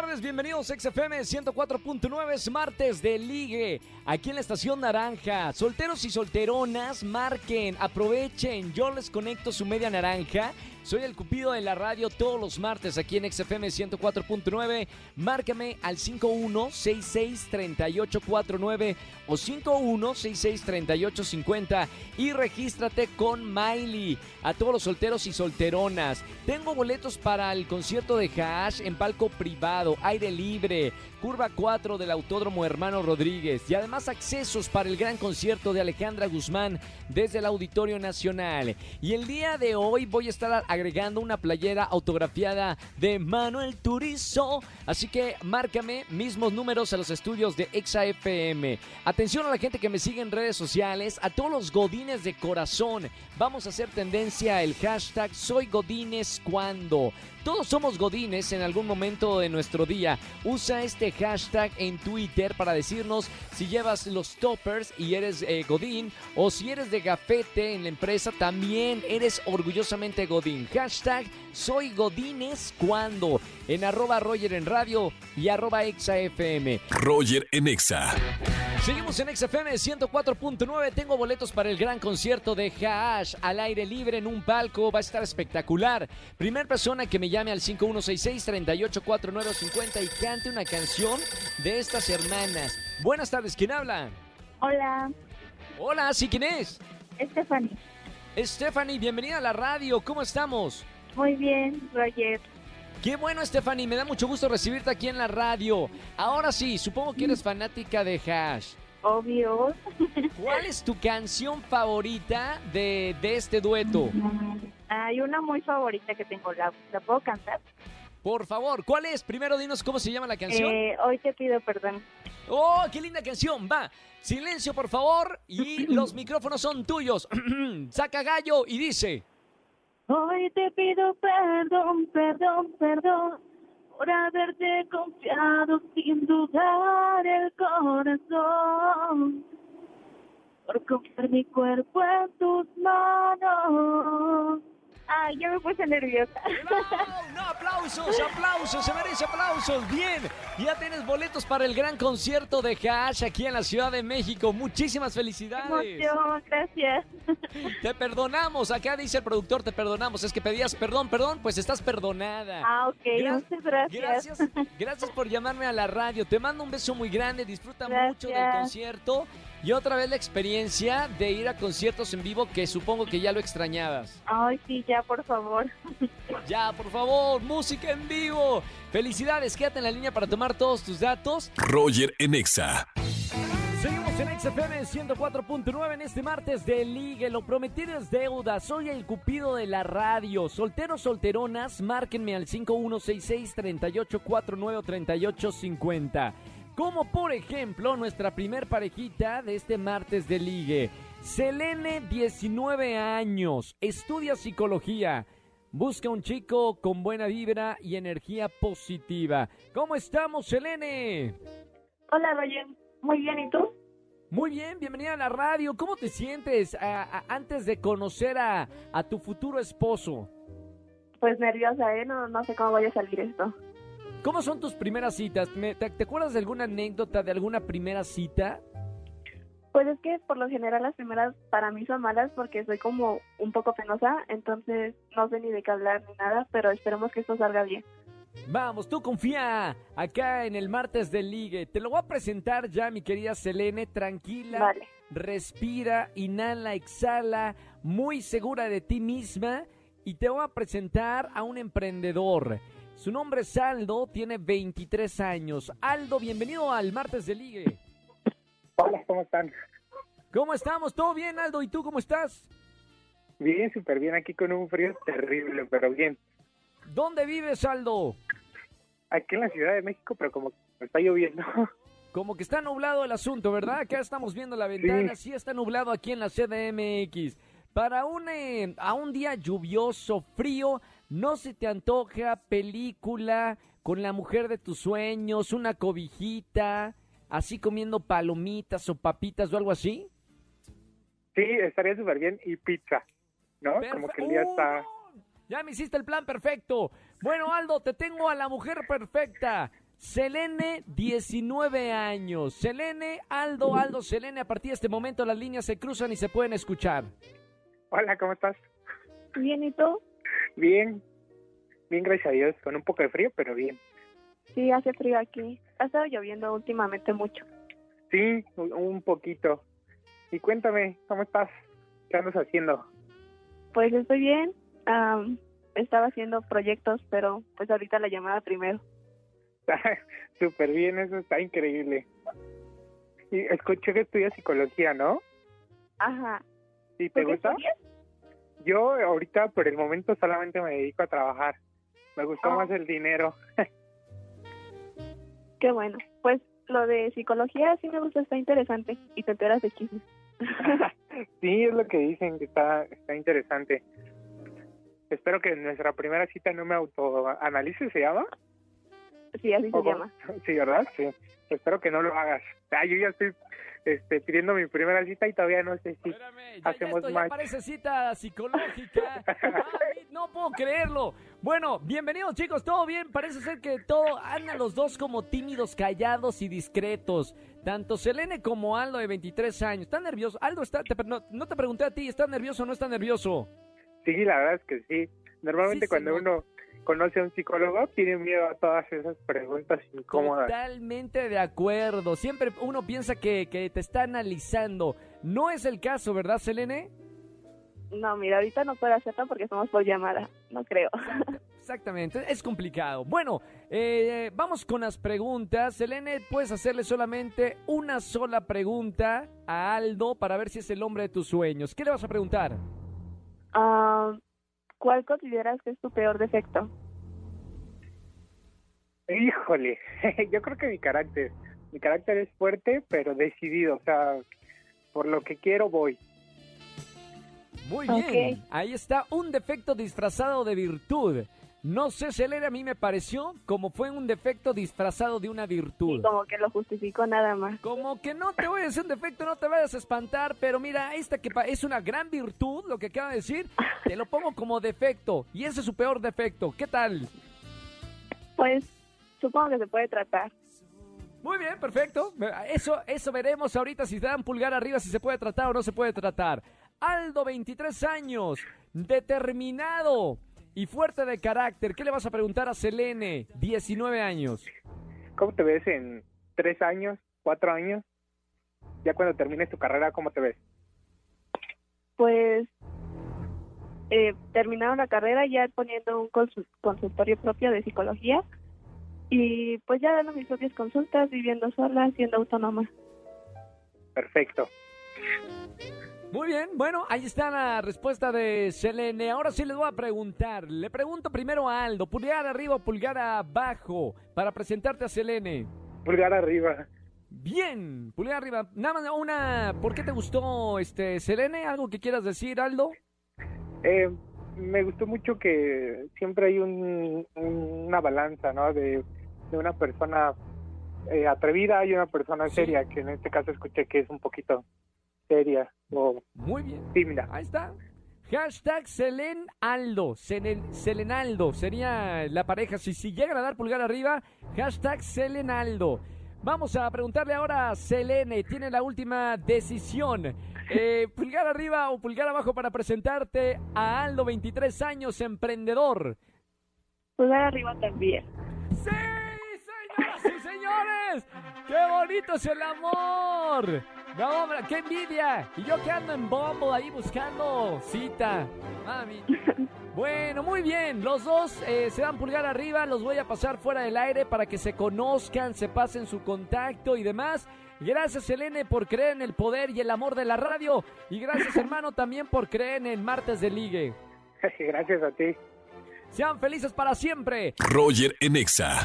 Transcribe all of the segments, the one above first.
tardes, bienvenidos a XFM 104.9, es martes de ligue, aquí en la estación naranja. Solteros y solteronas, marquen, aprovechen, yo les conecto su media naranja. Soy el Cupido de la radio todos los martes aquí en XFM 104.9. Márcame al 51663849 o 51663850 y regístrate con Miley. A todos los solteros y solteronas. Tengo boletos para el concierto de Hash en palco privado, aire libre, curva 4 del Autódromo Hermano Rodríguez y además accesos para el gran concierto de Alejandra Guzmán desde el Auditorio Nacional. Y el día de hoy voy a estar agregando una playera autografiada de Manuel Turizo. Así que márcame mismos números a los estudios de ExaFM. Atención a la gente que me sigue en redes sociales, a todos los godines de corazón. Vamos a hacer tendencia el hashtag Soy Godines cuando. Todos somos godines en algún momento de nuestro día. Usa este hashtag en Twitter para decirnos si llevas los toppers y eres eh, godín o si eres de gafete en la empresa también eres orgullosamente godín. Hashtag soy godines cuando en arroba Roger en radio y arroba exafm. Roger en Exa. Seguimos en XFM 104.9. Tengo boletos para el gran concierto de Hash al aire libre en un palco. Va a estar espectacular. Primer persona que me llame al 5166-384950 y cante una canción de estas hermanas. Buenas tardes, ¿quién habla? Hola, Hola, ¿sí quién es? Stephanie. Stephanie, bienvenida a la radio. ¿Cómo estamos? Muy bien, Roger. Qué bueno, Stephanie. Me da mucho gusto recibirte aquí en la radio. Ahora sí, supongo que eres fanática de Hash. Obvio. ¿Cuál es tu canción favorita de, de este dueto? Hay una muy favorita que tengo. ¿La, la puedo cantar? Por favor, ¿cuál es? Primero dinos cómo se llama la canción. Eh, hoy te pido perdón. ¡Oh, qué linda canción! Va, silencio por favor y los micrófonos son tuyos. Saca gallo y dice... Hoy te pido perdón, perdón, perdón por haberte confiado sin dudar el corazón. Por confiar mi cuerpo en tus manos. Ay, ya me puse nerviosa. ¡No! ¡No! ¡Aplausos! ¡Aplausos! ¡Se merece aplausos! ¡Bien! Ya tienes boletos para el gran concierto de Hash aquí en la Ciudad de México. Muchísimas felicidades. Emoción, gracias. Te perdonamos. Acá dice el productor, te perdonamos. Es que pedías perdón, perdón, pues estás perdonada. Ah, ok, Gra- muchas gracias. Gracias, gracias por llamarme a la radio. Te mando un beso muy grande. Disfruta mucho del concierto. Y otra vez la experiencia de ir a conciertos en vivo que supongo que ya lo extrañabas. Ay, sí, ya, por favor. Ya, por favor, música en vivo. Felicidades, quédate en la línea para tomar todos tus datos. Roger en Exa. Seguimos en XFM 104.9 en este martes de Ligue. Lo prometido es deuda. Soy el cupido de la radio. Solteros, solteronas, márquenme al 5166-3849-3850. Como por ejemplo nuestra primer parejita de este martes de Ligue. Selene, 19 años, estudia psicología. Busca un chico con buena vibra y energía positiva. ¿Cómo estamos, Selene? Hola, Roger. Muy bien, ¿y tú? Muy bien, bienvenida a la radio. ¿Cómo te sientes a- a- antes de conocer a, a tu futuro esposo? Pues nerviosa, ¿eh? No, no sé cómo vaya a salir esto. ¿Cómo son tus primeras citas? Me- ¿Te, te acuerdas de alguna anécdota de alguna primera cita? Pues es que por lo general las primeras para mí son malas porque soy como un poco penosa, entonces no sé ni de qué hablar ni nada, pero esperemos que esto salga bien. Vamos, tú confía acá en el martes del ligue. Te lo voy a presentar ya, mi querida Selene. Tranquila, Vale. respira, inhala, exhala, muy segura de ti misma. Y te voy a presentar a un emprendedor. Su nombre es Aldo, tiene 23 años. Aldo, bienvenido al martes del ligue. Hola, ¿cómo están? ¿Cómo estamos? ¿Todo bien, Aldo? ¿Y tú cómo estás? Bien, súper bien, aquí con un frío terrible, pero bien. ¿Dónde vives, Aldo? Aquí en la Ciudad de México, pero como está lloviendo. Como que está nublado el asunto, ¿verdad? Acá estamos viendo la ventana, sí, está nublado aquí en la CDMX. Para un, eh, a un día lluvioso, frío, ¿no se te antoja película con la mujer de tus sueños, una cobijita, así comiendo palomitas o papitas o algo así? Sí, estaría súper bien. Y pizza, ¿no? Como que el día está... ¡Uh! Ya me hiciste el plan perfecto. Bueno, Aldo, te tengo a la mujer perfecta. Selene, 19 años. Selene, Aldo, Aldo, Selene, a partir de este momento las líneas se cruzan y se pueden escuchar. Hola, ¿cómo estás? Bien, ¿y tú? Bien. Bien, gracias a Dios. Con un poco de frío, pero bien. Sí, hace frío aquí. Ha estado lloviendo últimamente mucho. Sí, un poquito. Y cuéntame, ¿cómo estás? ¿Qué andas haciendo? Pues estoy bien. am, estaba haciendo proyectos, pero pues ahorita la llamada primero. Súper bien, eso está increíble. Y escuché que estudias psicología, ¿no? Ajá. ¿Y ¿Tú te qué gusta? estudias? Yo ahorita por el momento solamente me dedico a trabajar. Me gustó Ah. más el dinero. Qué bueno. Pues lo de psicología sí me gusta, está interesante. Y te enteras de chismes. sí, es lo que dicen, que está, está interesante. Espero que en nuestra primera cita no me autoanalice, ¿se llama? sí, así se llama. Sí, ¿verdad? Sí. Espero que no lo hagas. Ah, yo ya estoy este, pidiendo mi primera cita y todavía no sé si... Espérame, ya, Hacemos esto ya match. parece cita psicológica. Ay, no puedo creerlo. Bueno, bienvenidos chicos, ¿todo bien? Parece ser que todo andan los dos como tímidos, callados y discretos. Tanto Selene como Aldo de 23 años. ¿Están nerviosos? Aldo, está, te- no, no te pregunté a ti, ¿estás nervioso o no estás nervioso? Sí, la verdad es que sí. Normalmente Sí, cuando uno conoce a un psicólogo tiene miedo a todas esas preguntas incómodas. Totalmente de acuerdo. Siempre uno piensa que, que te está analizando. No es el caso, ¿verdad, Selene? No, mira, ahorita no puedo hacerlo porque estamos por llamada. No creo. Exacta- Exactamente, es complicado. Bueno, eh, vamos con las preguntas. Selene, puedes hacerle solamente una sola pregunta a Aldo para ver si es el hombre de tus sueños. ¿Qué le vas a preguntar? Ah, ¿Cuál consideras que es tu peor defecto? Híjole, yo creo que mi carácter, mi carácter es fuerte pero decidido, o sea, por lo que quiero voy. Muy bien, ahí está un defecto disfrazado de virtud. No sé, Selene, a mí me pareció como fue un defecto disfrazado de una virtud. Como que lo justifico nada más. Como que no te voy a decir un defecto, no te vayas a espantar, pero mira, esta que es una gran virtud, lo que acaba de decir, te lo pongo como defecto, y ese es su peor defecto. ¿Qué tal? Pues supongo que se puede tratar. Muy bien, perfecto. Eso, eso veremos ahorita si te dan pulgar arriba, si se puede tratar o no se puede tratar. Aldo, 23 años, determinado y fuerte de carácter. ¿Qué le vas a preguntar a Selene, 19 años? ¿Cómo te ves en tres años, cuatro años? Ya cuando termines tu carrera, ¿cómo te ves? Pues eh, terminaron la carrera ya poniendo un consu- consultorio propio de psicología y pues ya dando mis propias consultas, viviendo sola, siendo autónoma. Perfecto. Muy bien, bueno, ahí está la respuesta de Selene. Ahora sí les voy a preguntar. Le pregunto primero a Aldo, pulgar arriba o pulgar abajo, para presentarte a Selene. Pulgar arriba. Bien, pulgar arriba. Nada más una, ¿por qué te gustó este Selene? ¿Algo que quieras decir, Aldo? Eh, me gustó mucho que siempre hay un, un- una balanza, ¿no? De, de una persona eh, atrevida y una persona Sí. seria, que en este caso escuché que es un poquito seria o Muy bien. tímida. Ahí está. Hashtag Selen Aldo, Selen- Selenaldo, sería la pareja. Si, si llegan a dar pulgar arriba, hashtag Selenaldo. Vamos a preguntarle ahora a Selene, tiene la última decisión. Eh, pulgar arriba o pulgar abajo para presentarte a Aldo, 23 años, emprendedor. Pues arriba también. ¡Sí, señoras y señores! ¡Qué bonito es el amor! No, hombre, qué envidia. Y yo que ando en Bumble ahí buscando cita. Mami. Bueno, muy bien. Los dos eh, se dan pulgar arriba. Los voy a pasar fuera del aire para que se conozcan, se pasen su contacto y demás. Gracias, Selene, por creer en el poder y el amor de la radio. Y gracias, hermano, también por creer en el martes de ligue. Gracias a ti. Sean felices para siempre. Roger en Exa.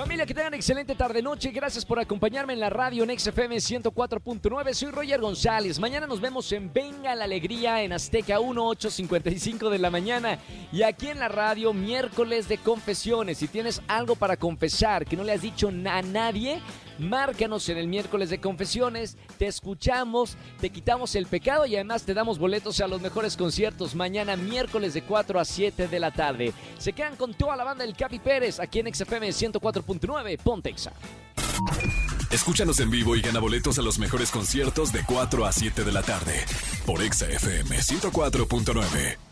Familia, que tengan excelente tarde-noche. Gracias por acompañarme en la radio en XFM 104.9. Soy Roger González. Mañana nos vemos en Venga la Alegría en Azteca 1855 de la mañana. Y aquí en la radio, miércoles de confesiones. Si tienes algo para confesar que no le has dicho a nadie, Márcanos en el miércoles de confesiones, te escuchamos, te quitamos el pecado y además te damos boletos a los mejores conciertos mañana miércoles de 4 a 7 de la tarde. Se quedan con toda la banda del Capi Pérez aquí en XFM 104.9 Pontexa. Escúchanos en vivo y gana boletos a los mejores conciertos de 4 a 7 de la tarde por XFM 104.9.